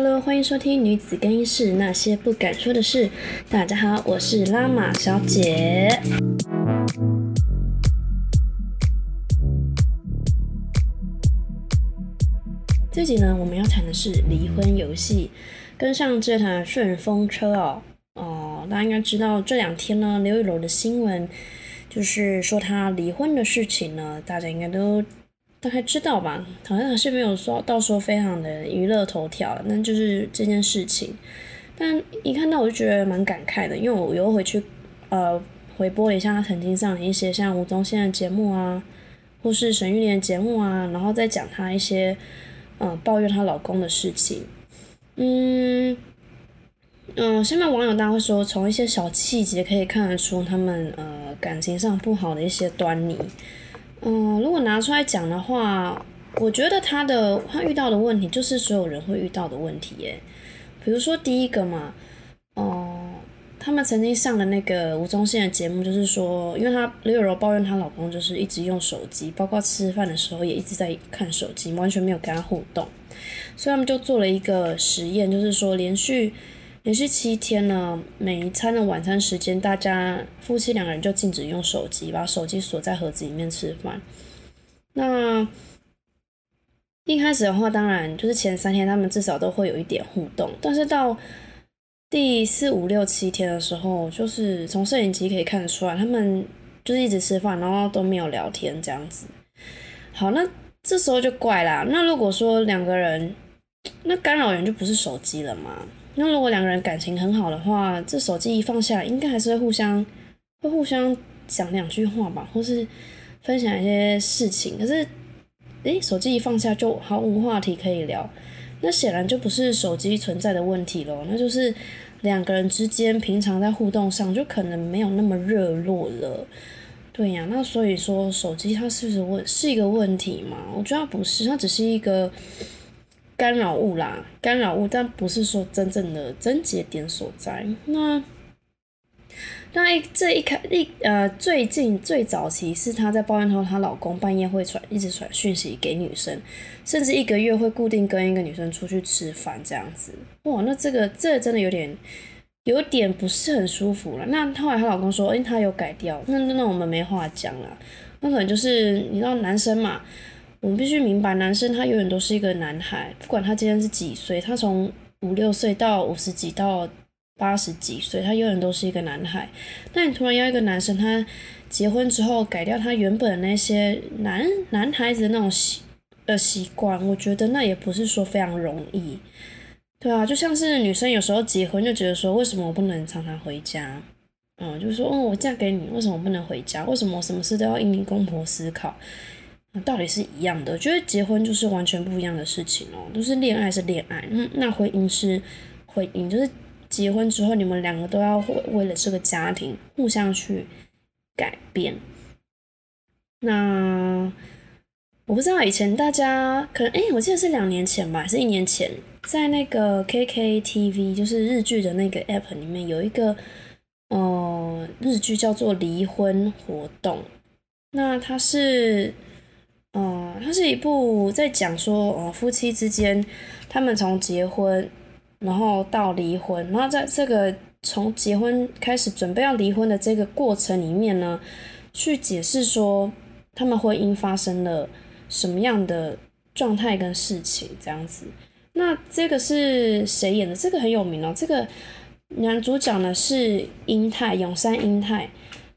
Hello，欢迎收听女子更衣室那些不敢说的事。大家好，我是拉玛小姐。这集呢，我们要谈的是离婚游戏，跟上这台顺风车哦。哦，大家应该知道这两天呢，刘雨柔的新闻就是说她离婚的事情呢，大家应该都。大概知道吧，好像还是没有说到说非常的娱乐头条，那就是这件事情。但一看到我就觉得蛮感慨的，因为我又回去呃回播了一下她曾经上的一些像吴宗宪的节目啊，或是沈玉莲的节目啊，然后再讲她一些呃抱怨她老公的事情。嗯嗯，下面网友大家会说，从一些小细节可以看得出他们呃感情上不好的一些端倪。嗯，如果拿出来讲的话，我觉得他的他遇到的问题就是所有人会遇到的问题耶。比如说第一个嘛，哦，他们曾经上的那个吴宗宪的节目，就是说，因为她刘有柔抱怨她老公就是一直用手机，包括吃饭的时候也一直在看手机，完全没有跟他互动，所以他们就做了一个实验，就是说连续。连续七天呢，每一餐的晚餐时间，大家夫妻两个人就禁止用手机，把手机锁在盒子里面吃饭。那一开始的话，当然就是前三天他们至少都会有一点互动，但是到第四五六七天的时候，就是从摄影机可以看得出来，他们就是一直吃饭，然后都没有聊天这样子。好，那这时候就怪啦。那如果说两个人，那干扰源就不是手机了吗？那如果两个人感情很好的话，这手机一放下，应该还是会互相会互相讲两句话吧，或是分享一些事情。可是，诶，手机一放下就毫无话题可以聊，那显然就不是手机存在的问题咯，那就是两个人之间平常在互动上就可能没有那么热络了。对呀，那所以说手机它是不是问是一个问题嘛？我觉得不是，它只是一个。干扰物啦，干扰物，但不是说真正的症结点所在。那那一这一开一呃，最近最早期是她在抱怨说，她老公半夜会传一直传讯息给女生，甚至一个月会固定跟一个女生出去吃饭这样子。哇，那这个这真的有点有点不是很舒服了。那后来她老公说，哎，他有改掉。那那我们没话讲了。那可能就是你知道男生嘛。我们必须明白，男生他永远都是一个男孩，不管他今天是几岁，他从五六岁到五十几到八十几岁，他永远都是一个男孩。那你突然要一个男生，他结婚之后改掉他原本那些男男孩子的那种习呃习惯，我觉得那也不是说非常容易。对啊，就像是女生有时候结婚就觉得说，为什么我不能常常回家？嗯，就是说，哦，我嫁给你，为什么不能回家？为什么什么事都要因你公婆思考？道理是一样的，我觉得结婚就是完全不一样的事情哦，都是恋爱是恋爱，嗯，那婚姻是婚姻，就是结婚之后你们两个都要为了这个家庭互相去改变。那我不知道以前大家可能，哎，我记得是两年前吧，是一年前，在那个 KKTV 就是日剧的那个 app 里面有一个，呃，日剧叫做《离婚活动》，那它是。嗯，它是一部在讲说，哦，夫妻之间，他们从结婚，然后到离婚，然后在这个从结婚开始准备要离婚的这个过程里面呢，去解释说他们婚姻发生了什么样的状态跟事情这样子。那这个是谁演的？这个很有名哦。这个男主角呢是英泰永山英泰，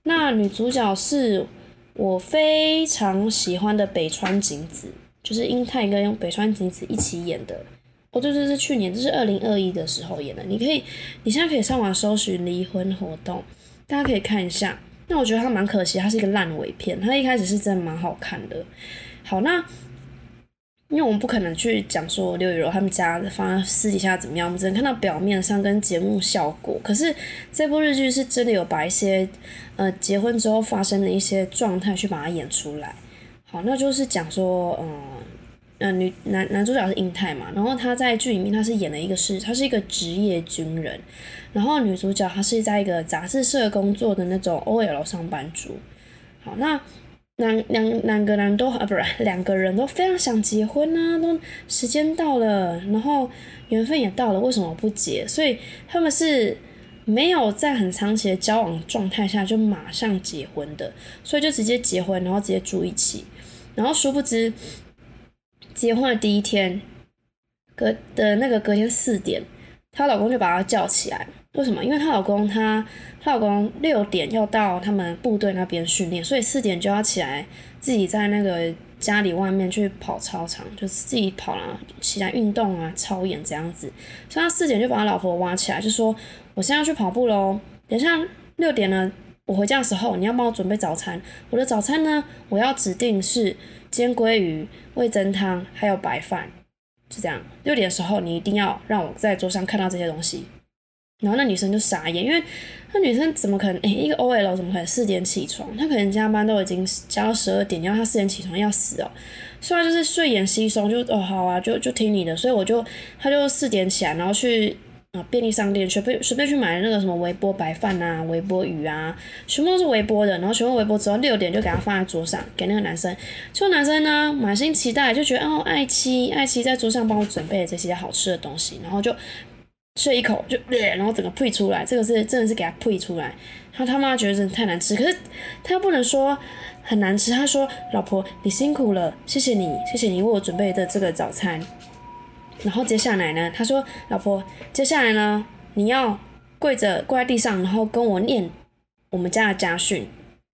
那女主角是。我非常喜欢的北川景子，就是英泰跟北川景子一起演的。哦，对对，是去年，这是二零二一的时候演的。你可以，你现在可以上网搜寻离婚活动，大家可以看一下。那我觉得它蛮可惜，它是一个烂尾片。它一开始是真的蛮好看的。好，那。因为我们不可能去讲说刘雨柔他们家放私底下怎么样，我们只能看到表面上跟节目效果。可是这部日剧是真的有把一些呃结婚之后发生的一些状态去把它演出来。好，那就是讲说，嗯嗯，女男男主角是英泰嘛，然后他在剧里面他是演了一个是他是一个职业军人，然后女主角她是在一个杂志社工作的那种 OL 上班族。好，那。两两两个人都啊，不是 两个人都非常想结婚啊，都时间到了，然后缘分也到了，为什么不结？所以他们是没有在很长期的交往状态下就马上结婚的，所以就直接结婚，然后直接住一起，然后殊不知结婚的第一天，隔的那个隔天四点，她老公就把她叫起来。为什么？因为她老公她她老公六点要到他们部队那边训练，所以四点就要起来，自己在那个家里外面去跑操场，就是自己跑啦，起来运动啊，操演这样子。所以他四点就把他老婆挖起来，就说：“我现在要去跑步喽，等下六点呢，我回家的时候你要帮我准备早餐。我的早餐呢，我要指定是煎鲑鱼、味增汤还有白饭，就这样。六点的时候你一定要让我在桌上看到这些东西。”然后那女生就傻眼，因为那女生怎么可能？诶，一个 OL 怎么可能四点起床？她可能加班都已经加到十二点，然后她四点起床要死哦。所以她就是睡眼惺忪，就哦好啊，就就听你的。所以我就，她就四点起来，然后去啊便利商店随便随便去买那个什么微波白饭啊、微波鱼啊，全部都是微波的。然后全部微波之后六点就给她放在桌上，给那个男生。就男生呢满心期待，就觉得哦爱妻爱妻在桌上帮我准备了这些好吃的东西，然后就。吃一口就，然后整个呸出来，这个是真的是给他呸出来。他他妈觉得真的太难吃，可是他又不能说很难吃。他说：“老婆，你辛苦了，谢谢你，谢谢你为我准备的这个早餐。”然后接下来呢，他说：“老婆，接下来呢，你要跪着跪在地上，然后跟我念我们家的家训。”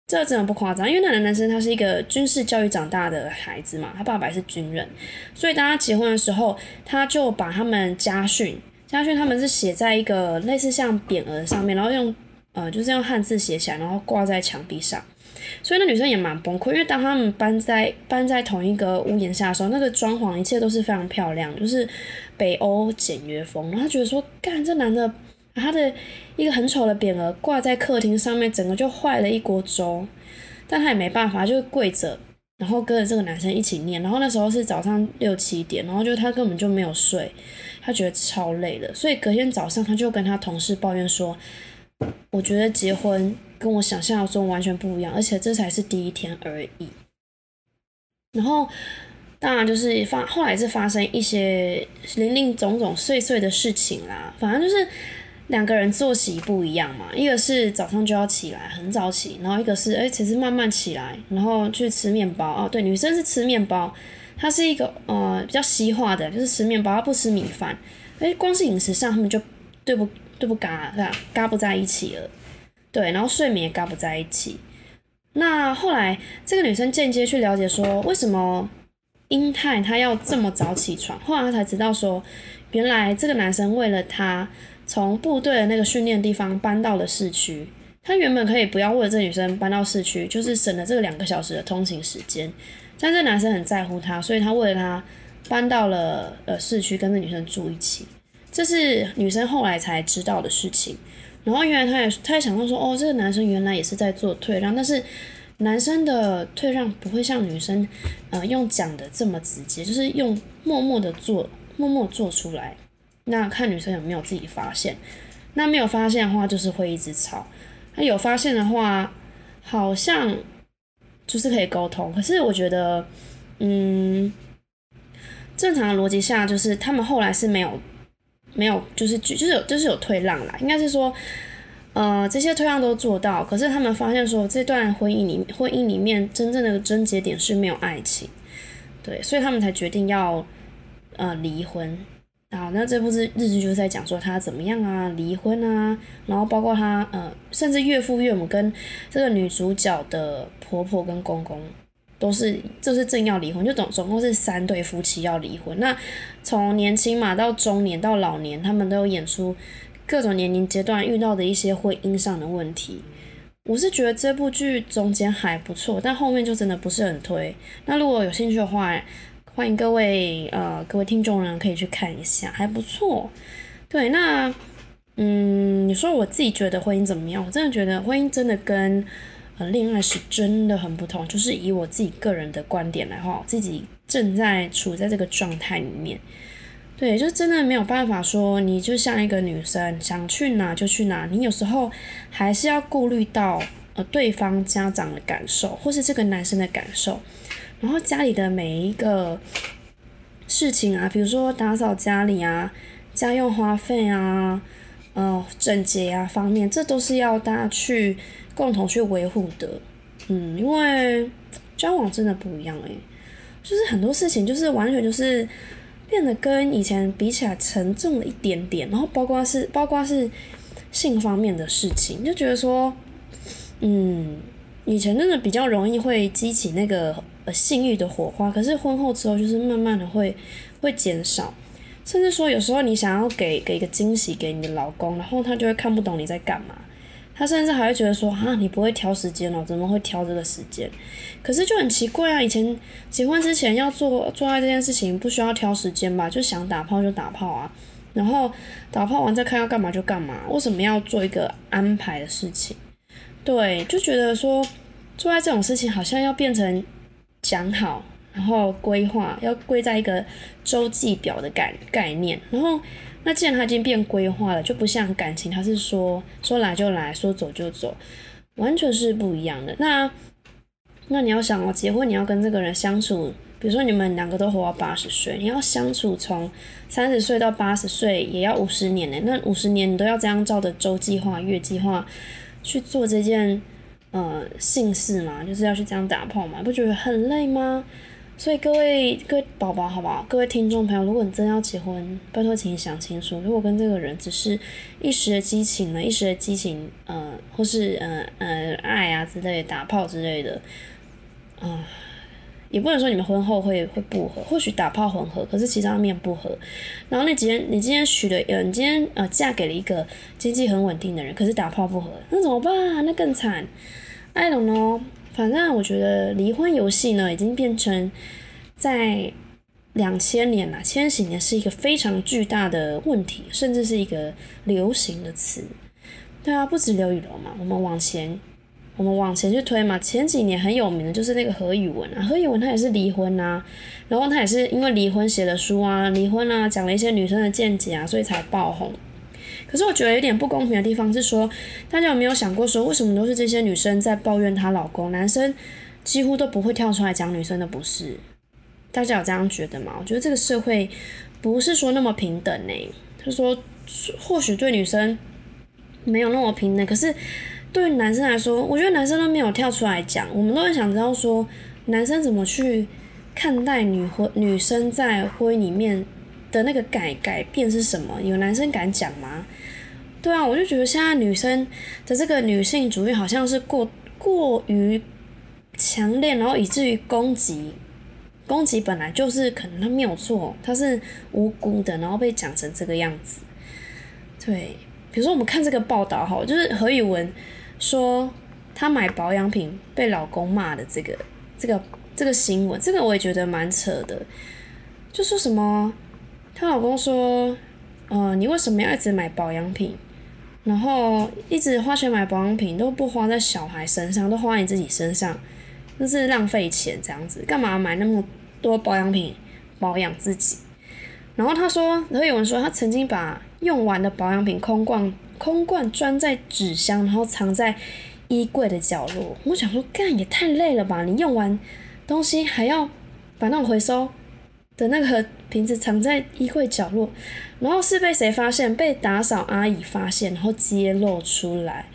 这真的不夸张，因为那个男生他是一个军事教育长大的孩子嘛，他爸爸也是军人，所以当他结婚的时候，他就把他们家训。嘉轩他们是写在一个类似像匾额上面，然后用呃就是用汉字写起来，然后挂在墙壁上。所以那女生也蛮崩溃，因为当他们搬在搬在同一个屋檐下的时候，那个装潢一切都是非常漂亮，就是北欧简约风。然后她觉得说，干这男的他的一个很丑的匾额挂在客厅上面，整个就坏了一锅粥。但她也没办法，就跪着，然后跟着这个男生一起念。然后那时候是早上六七点，然后就他根本就没有睡。他觉得超累的，所以隔天早上他就跟他同事抱怨说：“我觉得结婚跟我想象中完全不一样，而且这才是第一天而已。”然后当然就是发后来是发生一些零零总总碎碎的事情啦，反正就是两个人作息不一样嘛，一个是早上就要起来很早起，然后一个是哎其实慢慢起来，然后去吃面包哦，对，女生是吃面包。他是一个呃比较西化的，就是吃面包，不吃米饭。哎，光是饮食上，他们就对不对不嘎嘎嘎不在一起了。对，然后睡眠也嘎不在一起。那后来这个女生间接去了解说，为什么英泰他要这么早起床？后来她才知道说，原来这个男生为了她从部队的那个训练地方搬到了市区。他原本可以不要为了这女生搬到市区，就是省了这个两个小时的通勤时间。但这男生很在乎她，所以他为了她搬到了呃市区，跟这女生住一起。这是女生后来才知道的事情。然后原来他也他也想到说，哦，这个男生原来也是在做退让，但是男生的退让不会像女生呃用讲的这么直接，就是用默默的做，默默做出来。那看女生有没有自己发现。那没有发现的话，就是会一直吵。那有发现的话，好像。就是可以沟通，可是我觉得，嗯，正常的逻辑下，就是他们后来是没有，没有，就是就是有就是有退让啦，应该是说，呃，这些退让都做到，可是他们发现说，这段婚姻里婚姻里面真正的症结点是没有爱情，对，所以他们才决定要呃离婚。啊，那这部日日剧就是在讲说他怎么样啊，离婚啊，然后包括他呃，甚至岳父岳母跟这个女主角的婆婆跟公公都是，就是正要离婚，就总总共是三对夫妻要离婚。那从年轻嘛到中年到老年，他们都有演出各种年龄阶段遇到的一些婚姻上的问题。我是觉得这部剧中间还不错，但后面就真的不是很推。那如果有兴趣的话，欢迎各位呃各位听众呢，可以去看一下，还不错。对，那嗯，你说我自己觉得婚姻怎么样？我真的觉得婚姻真的跟呃恋爱是真的很不同。就是以我自己个人的观点来话，自己正在处在这个状态里面。对，就真的没有办法说，你就像一个女生想去哪就去哪，你有时候还是要顾虑到呃对方家长的感受，或是这个男生的感受，然后家里的每一个事情啊，比如说打扫家里啊、家用花费啊、呃整洁啊方面，这都是要大家去共同去维护的。嗯，因为交往真的不一样诶，就是很多事情就是完全就是变得跟以前比起来沉重了一点点，然后包括是包括是性方面的事情，就觉得说，嗯，以前真的比较容易会激起那个呃性欲的火花，可是婚后之后就是慢慢的会会减少，甚至说有时候你想要给给一个惊喜给你的老公，然后他就会看不懂你在干嘛。他甚至还会觉得说，啊，你不会挑时间哦，怎么会挑这个时间？可是就很奇怪啊，以前结婚之前要做做爱这件事情，不需要挑时间吧？就想打炮就打炮啊，然后打炮完再看要干嘛就干嘛，为什么要做一个安排的事情？对，就觉得说做爱这种事情好像要变成讲好，然后规划，要归在一个周记表的概概念，然后。那既然它已经变规划了，就不像感情，它是说说来就来，说走就走，完全是不一样的。那那你要想哦，结婚你要跟这个人相处，比如说你们两个都活到八十岁，你要相处从三十岁到八十岁，也要五十年呢。那五十年你都要这样照着周计划、月计划去做这件呃姓氏嘛，就是要去这样打炮嘛，不觉得很累吗？所以各位各位宝宝，好不好？各位听众朋友，如果你真要结婚，拜托请你想清楚。如果跟这个人只是一时的激情呢，一时的激情，呃，或是呃呃爱啊之类的，打炮之类的，啊，也不能说你们婚后会会不和，或许打炮很合，可是其他面不合。然后你今天你今天娶了，呃，你今天呃嫁给了一个经济很稳定的人，可是打炮不合，那怎么办？那更惨。I don't know。反正我觉得离婚游戏呢，已经变成在两千年啦，千禧年是一个非常巨大的问题，甚至是一个流行的词。对啊，不止刘雨柔嘛，我们往前，我们往前去推嘛。前几年很有名的就是那个何宇文啊，何宇文他也是离婚啊，然后他也是因为离婚写了书啊，离婚啊，讲了一些女生的见解啊，所以才爆红。可是我觉得有点不公平的地方是说，大家有没有想过说，为什么都是这些女生在抱怨她老公，男生几乎都不会跳出来讲女生的不是？大家有这样觉得吗？我觉得这个社会不是说那么平等呢。他说，或许对女生没有那么平等，可是对男生来说，我觉得男生都没有跳出来讲，我们都很想知道说，男生怎么去看待女婚女生在婚姻里面的那个改改变是什么？有男生敢讲吗？对啊，我就觉得现在女生的这个女性主义好像是过过于强烈，然后以至于攻击，攻击本来就是可能他没有错，他是无辜的，然后被讲成这个样子。对，比如说我们看这个报道哈，就是何宇文说她买保养品被老公骂的这个这个这个新闻，这个我也觉得蛮扯的，就说什么她老公说，呃，你为什么要一直买保养品？然后一直花钱买保养品都不花在小孩身上，都花你自己身上，就是浪费钱这样子，干嘛买那么多保养品保养自己？然后他说，然后有人说他曾经把用完的保养品空罐空罐装在纸箱，然后藏在衣柜的角落。我想说，干也太累了吧？你用完东西还要把那种回收。的那个瓶子藏在衣柜角落，然后是被谁发现？被打扫阿姨发现，然后揭露出来。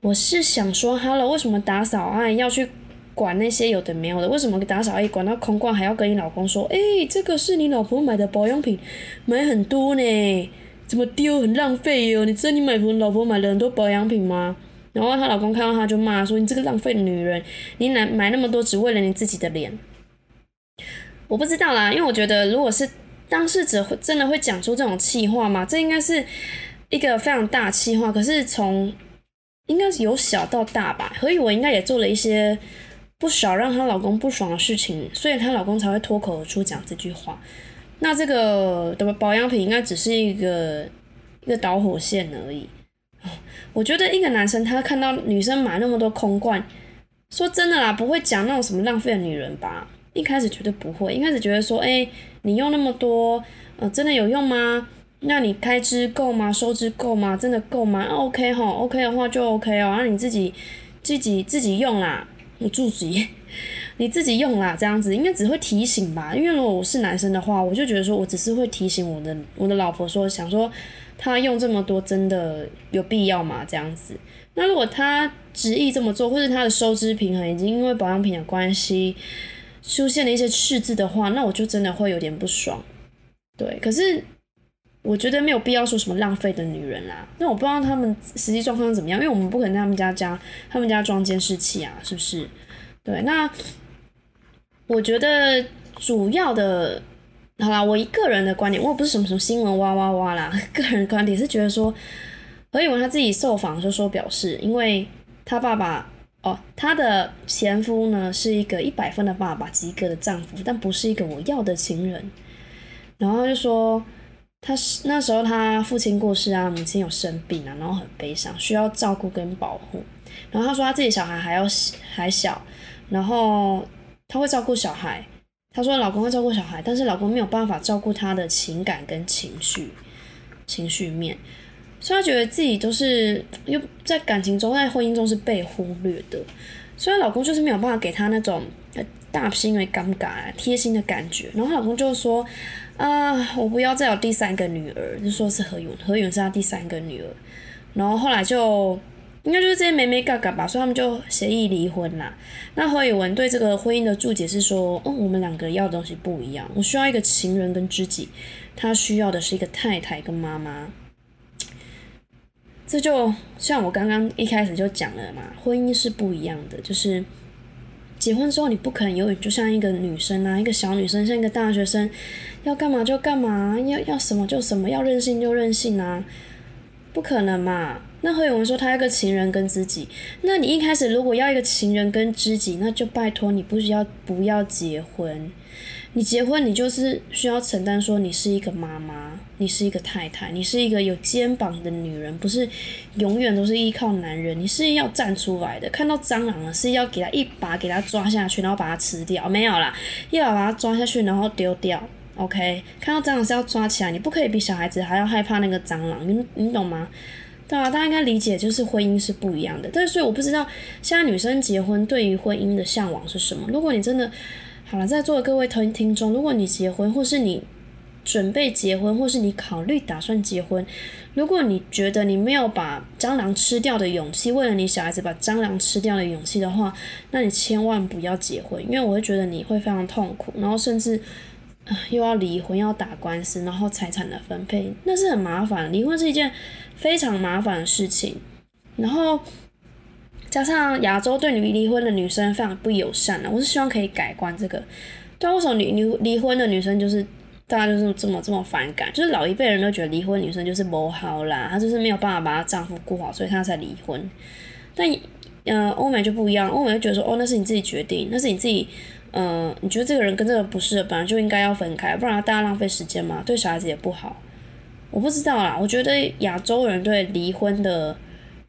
我是想说，Hello，为什么打扫阿姨要去管那些有的没有的？为什么打扫阿姨管到空罐还要跟你老公说？哎，这个是你老婆买的保养品，买很多呢，怎么丢？很浪费哟！你知道你买你老婆买了很多保养品吗？然后她老公看到她就骂说：“你这个浪费的女人，你买买那么多只为了你自己的脸。”我不知道啦，因为我觉得，如果是当事者真的会讲出这种气话吗？这应该是一个非常大气话。可是从应该是由小到大吧，何以我应该也做了一些不少让她老公不爽的事情，所以她老公才会脱口而出讲这句话。那这个的保养品应该只是一个一个导火线而已。我觉得一个男生他看到女生买那么多空罐，说真的啦，不会讲那种什么浪费的女人吧？一开始绝对不会，一开始觉得说，哎，你用那么多，呃，真的有用吗？那你开支够吗？收支够吗？真的够吗？OK 哈，OK 的话就 OK 哦。然后你自己自己自己用啦，你自己 你自己用啦，这样子应该只会提醒吧。因为如果我是男生的话，我就觉得说我只是会提醒我的我的老婆说，想说他用这么多真的有必要吗？这样子。那如果他执意这么做，或者他的收支平衡已经因为保养品的关系出现了一些赤字的话，那我就真的会有点不爽。对，可是。我觉得没有必要说什么浪费的女人啦，那我不知道他们实际状况怎么样，因为我们不可能在他们家加他们家装监视器啊，是不是？对，那我觉得主要的，好啦，我一个人的观点，我不是什么什么新闻哇哇哇啦，个人观点是觉得说，何以文他自己受访就说表示，因为他爸爸哦，她的前夫呢是一个一百分的爸爸，及格的丈夫，但不是一个我要的情人，然后就说。他是那时候他父亲过世啊，母亲有生病啊，然后很悲伤，需要照顾跟保护。然后他说他自己小孩还要还小，然后他会照顾小孩。他说老公会照顾小孩，但是老公没有办法照顾他的情感跟情绪情绪面，所以她觉得自己都是又在感情中，在婚姻中是被忽略的。所以老公就是没有办法给她那种大心为尴尬贴心的感觉。然后她老公就说。啊，我不要再有第三个女儿，就说是何勇，何勇是他第三个女儿，然后后来就应该就是这些妹妹嘎嘎吧，所以他们就协议离婚啦。那何以文对这个婚姻的注解是说，哦，我们两个要的东西不一样，我需要一个情人跟知己，他需要的是一个太太跟妈妈。这就像我刚刚一开始就讲了嘛，婚姻是不一样的，就是。结婚之后，你不可能永远就像一个女生啊，一个小女生，像一个大学生，要干嘛就干嘛，要要什么就什么，要任性就任性啊，不可能嘛。那何永文说他要个情人跟知己，那你一开始如果要一个情人跟知己，那就拜托你不需要不要结婚。你结婚，你就是需要承担说你是一个妈妈，你是一个太太，你是一个有肩膀的女人，不是永远都是依靠男人，你是要站出来的。看到蟑螂了，是要给他一把给他抓下去，然后把它吃掉，没有啦，一把把它抓下去，然后丢掉。OK，看到蟑螂是要抓起来，你不可以比小孩子还要害怕那个蟑螂，你你懂吗？对啊，大家应该理解，就是婚姻是不一样的。但是所以我不知道现在女生结婚对于婚姻的向往是什么。如果你真的。好了，在座的各位听听众，如果你结婚，或是你准备结婚，或是你考虑打算结婚，如果你觉得你没有把蟑螂吃掉的勇气，为了你小孩子把蟑螂吃掉的勇气的话，那你千万不要结婚，因为我会觉得你会非常痛苦，然后甚至啊又要离婚，要打官司，然后财产的分配那是很麻烦，离婚是一件非常麻烦的事情，然后。加上亚洲对女离婚的女生非常不友善啊，我是希望可以改观这个。对，为什么女女离婚的女生就是大家就是这么这么反感？就是老一辈人都觉得离婚女生就是不好啦，她就是没有办法把她丈夫顾好，所以她才离婚。但呃，欧美就不一样，欧美就觉得说，哦，那是你自己决定，那是你自己，呃，你觉得这个人跟这个不是，本来就应该要分开，不然大家浪费时间嘛，对小孩子也不好。我不知道啦，我觉得亚洲人对离婚的。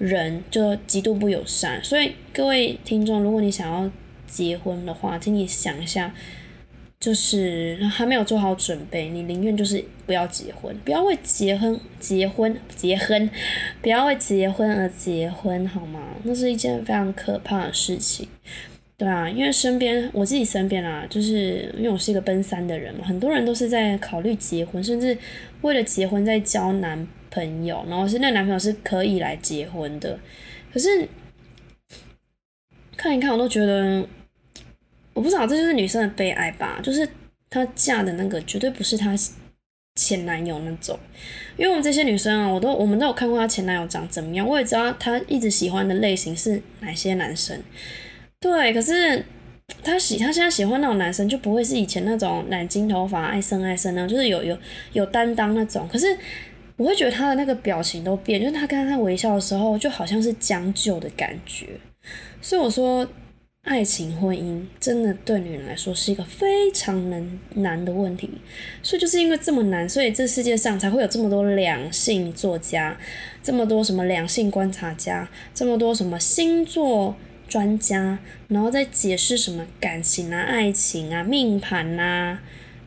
人就极度不友善，所以各位听众，如果你想要结婚的话，请你想一下，就是还没有做好准备，你宁愿就是不要结婚，不要为结婚、结婚、结婚，不要为结婚而结婚，好吗？那是一件非常可怕的事情，对啊，因为身边我自己身边啊，就是因为我是一个奔三的人嘛，很多人都是在考虑结婚，甚至为了结婚在交男。朋友，然后是那个男朋友是可以来结婚的，可是看一看我都觉得，我不知道这就是女生的悲哀吧，就是她嫁的那个绝对不是她前男友那种，因为我们这些女生啊，我都我们都有看过她前男友长怎么样，我也知道她一直喜欢的类型是哪些男生，对，可是她喜她现在喜欢那种男生就不会是以前那种染金头发爱生爱生那种，就是有有有担当那种，可是。我会觉得他的那个表情都变，就是他刚刚微笑的时候，就好像是将就的感觉。所以我说，爱情婚姻真的对女人来说是一个非常难难的问题。所以就是因为这么难，所以这世界上才会有这么多两性作家，这么多什么两性观察家，这么多什么星座专家，然后再解释什么感情啊、爱情啊、命盘呐。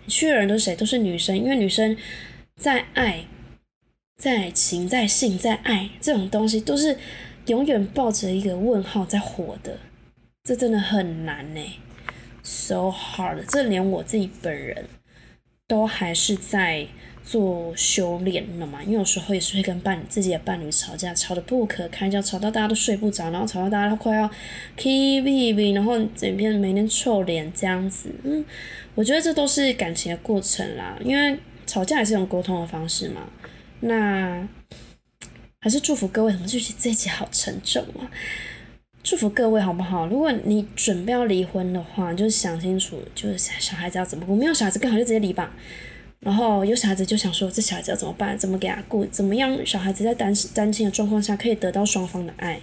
去的人都是谁？都是女生，因为女生在爱。在情、在性、在爱这种东西，都是永远抱着一个问号在活的，这真的很难呢，so hard。这连我自己本人都还是在做修炼的嘛，因为有时候也是会跟伴自己的伴侣吵架，吵得不可开交，吵到大家都睡不着，然后吵到大家都快要 k b b 然后整片每天臭脸这样子。嗯，我觉得这都是感情的过程啦，因为吵架也是一种沟通的方式嘛。那还是祝福各位，怎么就这一集好沉重啊？祝福各位好不好？如果你准备要离婚的话，就是想清楚，就是小孩子要怎么过。没有小孩子更好，就直接离吧。然后有小孩子就想说，这小孩子要怎么办？怎么给他顾？怎么样？小孩子在单单亲的状况下可以得到双方的爱，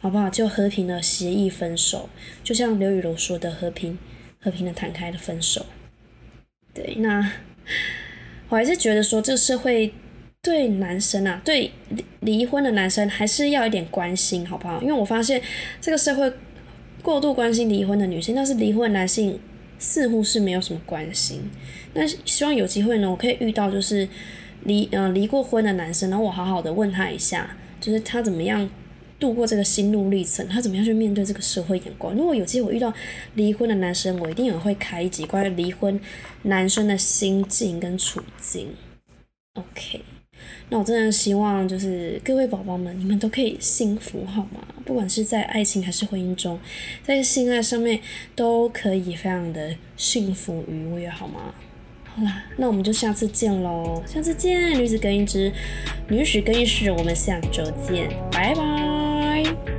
好不好？就和平的协议分手，就像刘雨柔说的，和平和平的谈开的分手。对，那我还是觉得说，这个社会。对男生啊，对离婚的男生还是要一点关心，好不好？因为我发现这个社会过度关心离婚的女性，但是离婚男性似乎是没有什么关心。那希望有机会呢，我可以遇到就是离嗯离过婚的男生，然后我好好的问他一下，就是他怎么样度过这个心路历程，他怎么样去面对这个社会眼光。如果有机会遇到离婚的男生，我一定也会开一集关于离婚男生的心境跟处境。OK。那我真的希望，就是各位宝宝们，你们都可以幸福，好吗？不管是在爱情还是婚姻中，在性爱上面都可以非常的幸福愉悦，好吗？好啦，那我们就下次见喽，下次见，女子更衣室女史更衣室，我们下周见，拜拜。